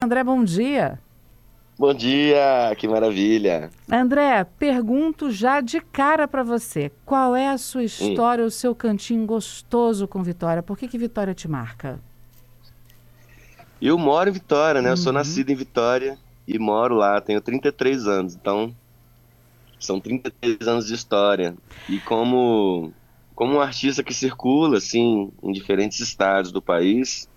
André, bom dia. Bom dia, que maravilha. André, pergunto já de cara para você. Qual é a sua história, hum. o seu cantinho gostoso com Vitória? Por que, que Vitória te marca? Eu moro em Vitória, né? Uhum. Eu sou uhum. nascido em Vitória e moro lá. Tenho 33 anos, então são 33 anos de história. E como, como um artista que circula, assim, em diferentes estados do país,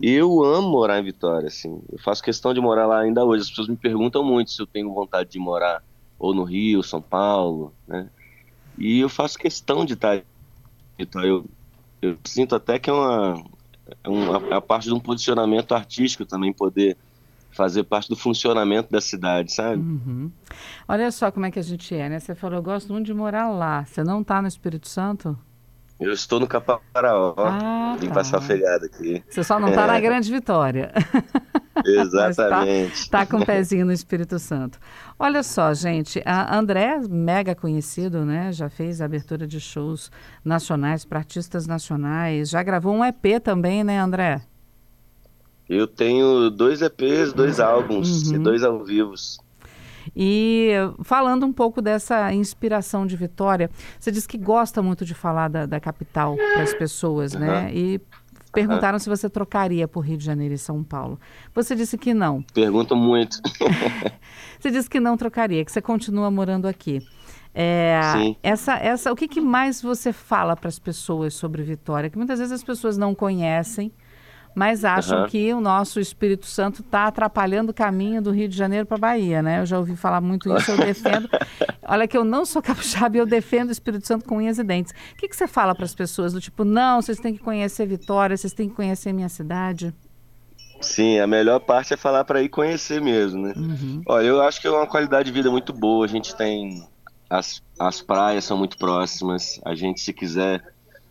eu amo morar em Vitória, assim. Eu faço questão de morar lá ainda hoje. As pessoas me perguntam muito se eu tenho vontade de morar ou no Rio, São Paulo, né? E eu faço questão de estar então eu, eu sinto até que é uma, é uma a parte de um posicionamento artístico também poder fazer parte do funcionamento da cidade, sabe? Uhum. Olha só como é que a gente é, né? Você falou, eu gosto muito de morar lá. Você não está no Espírito Santo? Eu estou no Caparaó, ah, vim tá. passar feriado aqui. Você só não está é. na Grande Vitória. Exatamente. Está tá com o um pezinho no Espírito Santo. Olha só, gente, a André, mega conhecido, né? Já fez abertura de shows nacionais para artistas nacionais. Já gravou um EP também, né, André? Eu tenho dois EPs, dois álbuns uhum. e dois ao vivos. E falando um pouco dessa inspiração de Vitória, você disse que gosta muito de falar da, da capital para as pessoas, uhum. né? E perguntaram uhum. se você trocaria por Rio de Janeiro e São Paulo. Você disse que não. Pergunto muito. você disse que não trocaria, que você continua morando aqui. É, Sim. Essa, essa, o que, que mais você fala para as pessoas sobre Vitória? Que muitas vezes as pessoas não conhecem mas acham uhum. que o nosso Espírito Santo está atrapalhando o caminho do Rio de Janeiro para a Bahia, né? Eu já ouvi falar muito isso, eu defendo. Olha que eu não sou capixaba e eu defendo o Espírito Santo com unhas e dentes. O que, que você fala para as pessoas do tipo, não, vocês têm que conhecer Vitória, vocês têm que conhecer minha cidade? Sim, a melhor parte é falar para ir conhecer mesmo, né? Uhum. Olha, eu acho que é uma qualidade de vida muito boa. A gente tem as, as praias são muito próximas. A gente, se quiser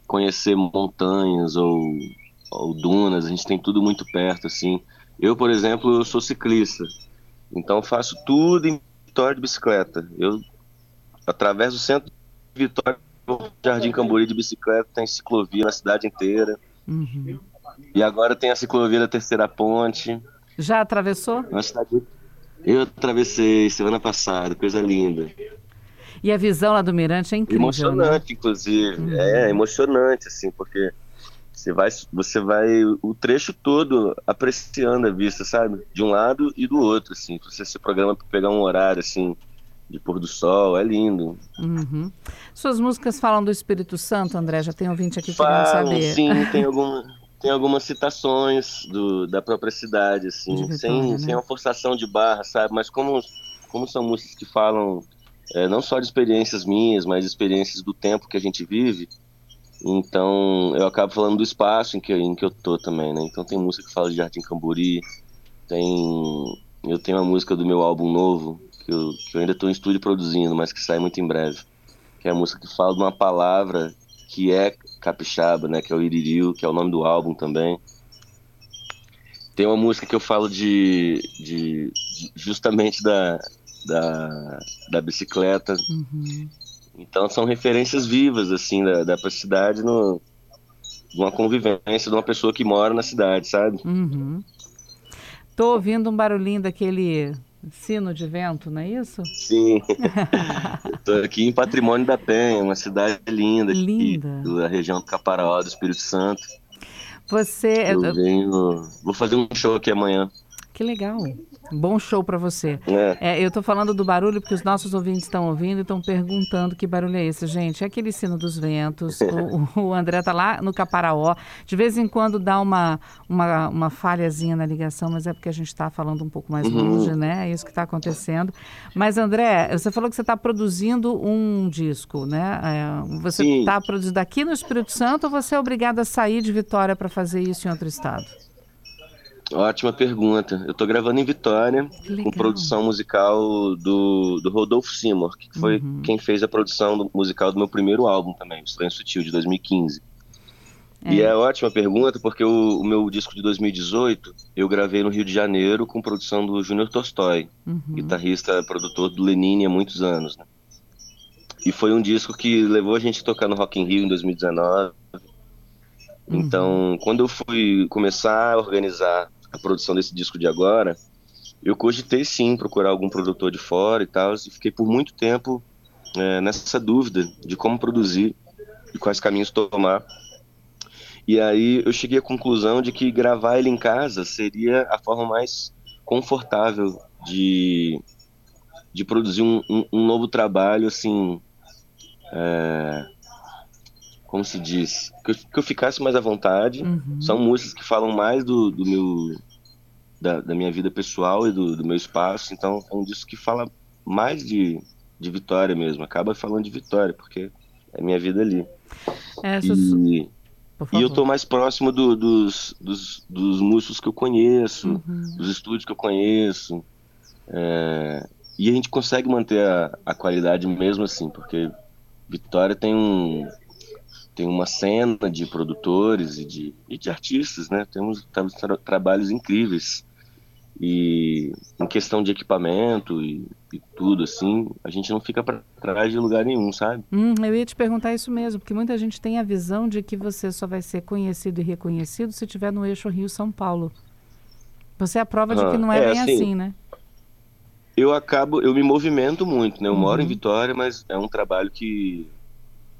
conhecer montanhas ou ou dunas, a gente tem tudo muito perto, assim. Eu, por exemplo, eu sou ciclista, então faço tudo em Vitória de bicicleta. Eu, através do centro de Vitória, Jardim Cambori de bicicleta, tem ciclovia na cidade inteira. Uhum. E agora tem a ciclovia da Terceira Ponte. Já atravessou? Cidade... Eu atravessei semana passada, coisa linda. E a visão lá do Mirante é incrível. Emocionante, né? inclusive. Uhum. É, emocionante, assim, porque você vai, você vai o trecho todo apreciando a vista, sabe? De um lado e do outro, assim. Você se programa para pegar um horário, assim, de pôr do sol, é lindo. Uhum. Suas músicas falam do Espírito Santo, André? Já tem ouvinte aqui falam, querendo saber. Sim, tem, alguma, tem algumas citações do, da própria cidade, assim, Vitória, sem, né? sem uma forçação de barra, sabe? Mas como, como são músicas que falam é, não só de experiências minhas, mas experiências do tempo que a gente vive, então eu acabo falando do espaço em que, em que eu tô também, né? Então tem música que fala de Jardim Camburi, tem. Eu tenho uma música do meu álbum novo, que eu, que eu ainda estou em estúdio produzindo, mas que sai muito em breve. Que é a música que fala de uma palavra que é capixaba, né? Que é o iririu, que é o nome do álbum também. Tem uma música que eu falo de, de, de justamente da, da, da bicicleta. Uhum. Então são referências vivas, assim, da, da cidade no, uma convivência de uma pessoa que mora na cidade, sabe? Uhum. Tô ouvindo um barulhinho daquele sino de vento, não é isso? Sim. Estou aqui em Patrimônio da Penha, uma cidade linda, linda. Aqui, da região do Caparaó, do Espírito Santo. Você. Eu venho. Vou fazer um show aqui amanhã. Que legal. Bom show para você. É. É, eu estou falando do barulho porque os nossos ouvintes estão ouvindo e estão perguntando que barulho é esse, gente. É aquele sino dos ventos. o, o, André está lá no Caparaó. De vez em quando dá uma, uma, uma falhazinha na ligação, mas é porque a gente está falando um pouco mais uhum. longe, né? É isso que está acontecendo. Mas, André, você falou que você está produzindo um disco, né? É, você está produzindo aqui no Espírito Santo ou você é obrigado a sair de Vitória para fazer isso em outro estado? Ótima pergunta. Eu estou gravando em Vitória, com produção musical do, do Rodolfo Seymour, que foi uhum. quem fez a produção do, musical do meu primeiro álbum também, o Estranho Sutil, de 2015. É. E é ótima pergunta, porque o, o, meu disco de 2018 eu gravei no Rio de Janeiro com produção do Júnior Tolstói, uhum. guitarrista, produtor do Lenine há muitos anos. Né? E foi um disco que levou a gente a tocar no Rock in Rio em 2019. Uhum. Então, quando eu fui começar a organizar a produção desse disco de agora, eu cogitei sim procurar algum produtor de fora e tal, e fiquei por muito tempo é, nessa dúvida de como produzir e quais caminhos tomar. E aí eu cheguei à conclusão de que gravar ele em casa seria a forma mais confortável de, de produzir um, um, um novo trabalho, assim, é, como se diz, que eu, que eu, ficasse mais à vontade. Uhum. São músicas que falam mais do, do meu da, da, minha vida pessoal e do, do, meu espaço. Então é um disco que fala mais de, de vitória mesmo. Acaba falando de vitória porque é minha vida ali. Essa... E, e eu tô mais próximo do, dos, dos, dos, músicos que eu conheço, uhum. dos estúdios que eu conheço. É, e a gente consegue manter a, a qualidade mesmo assim, porque Vitória tem um, tem uma cena de produtores e de, e de artistas, né? Temos, tra trabalhos incríveis. E em questão de equipamento e, e tudo, assim, a gente não fica para trás de lugar nenhum, sabe? Hum, eu ia te perguntar isso mesmo, porque muita gente tem a visão de que você só vai ser conhecido e reconhecido se estiver no eixo Rio-São Paulo. Você é a prova de que não é, é bem assim, assim, né? Eu acabo, eu me movimento muito, né? Eu uhum. moro em Vitória, mas é um trabalho que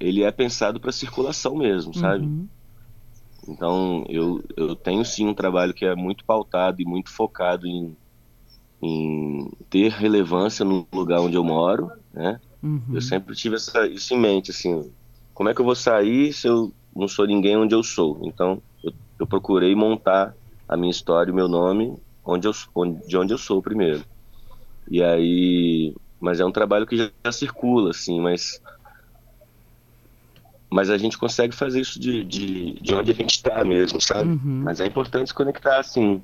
ele é pensado para circulação mesmo, sabe? Uhum. Então, eu, eu tenho sim um trabalho que é muito pautado e muito focado em, em ter relevância no lugar onde eu moro, né? Uhum. Eu sempre tive essa, isso em mente, assim, como é que eu vou sair se eu não sou ninguém onde eu sou? Então, eu, eu procurei montar a minha história, o meu nome, onde eu, onde, de onde eu sou primeiro. E aí, mas é um trabalho que já, já circula, assim, mas mas a gente consegue fazer isso de, de, de onde a gente está mesmo, sabe? Uhum. Mas é importante se conectar, assim.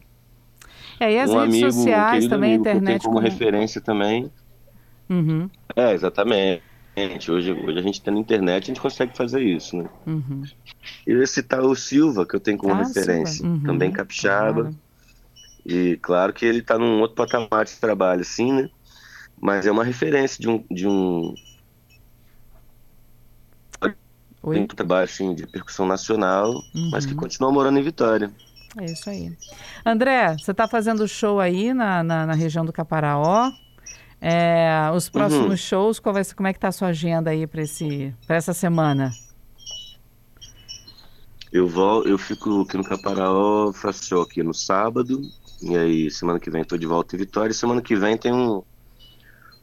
É, e as um redes amigo, sociais um também, a internet. como, como referência também. Uhum. É, exatamente. Hoje, hoje a gente tem na internet, a gente consegue fazer isso, né? Uhum. E citar o Silva, que eu tenho como ah, referência. Uhum. Também capixaba. Claro. E claro que ele está num outro patamar de trabalho, assim, né? Mas é uma referência de um, de um, Oi? Tem um trabalho assim, de percussão nacional, uhum. mas que uhum. continua morando em Vitória. É isso aí. André, você está fazendo show aí na, na, na, região do Caparaó. É, os próximos uhum. shows, qual vai ser, como é que está a sua agenda aí para essa semana? Eu vou, eu fico aqui no Caparaó, faço show aqui no sábado, e aí semana que vem estou de volta em Vitória, e semana que vem tem um,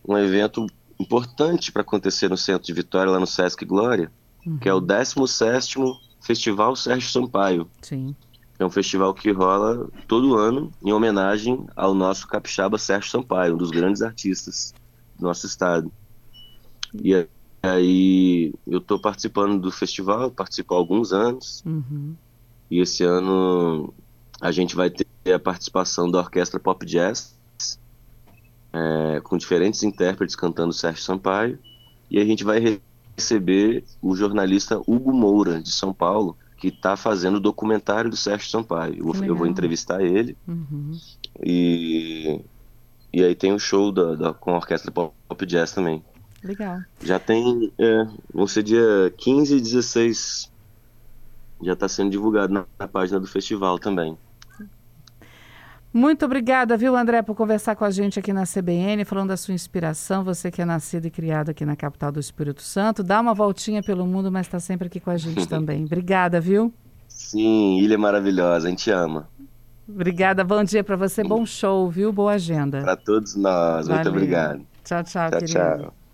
um evento importante para acontecer no centro de Vitória, lá no Sesc Glória, uhum. que é o 17 Festival Sérgio Sampaio. Sim. É um festival que rola todo ano em homenagem ao nosso capixaba Sérgio Sampaio, um dos grandes artistas do nosso estado. E aí eu estou participando do festival, participo há alguns anos. Uhum. E esse ano a gente vai ter a participação da Orquestra Pop Jazz, é, com diferentes intérpretes cantando Sérgio Sampaio. E a gente vai receber o jornalista Hugo Moura, de São Paulo, que está fazendo o documentário do Sérgio Sampaio. Eu, eu vou entrevistar ele. Uhum. E, e aí tem o show da, da, com a Orquestra Pop Jazz também. Legal. Já tem. É, vão ser dia 15 e 16. Já está sendo divulgado na, na página do festival também. Muito obrigada, viu, André, por conversar com a gente aqui na CBN, falando da sua inspiração. Você que é nascido e criado aqui na capital do Espírito Santo. Dá uma voltinha pelo mundo, mas está sempre aqui com a gente também. Obrigada, viu? Sim, ilha maravilhosa, a gente ama. Obrigada, bom dia para você, bom show, viu? Boa agenda. Para todos nós, Valeu. muito obrigado. Tchau, tchau, tchau querido. Tchau.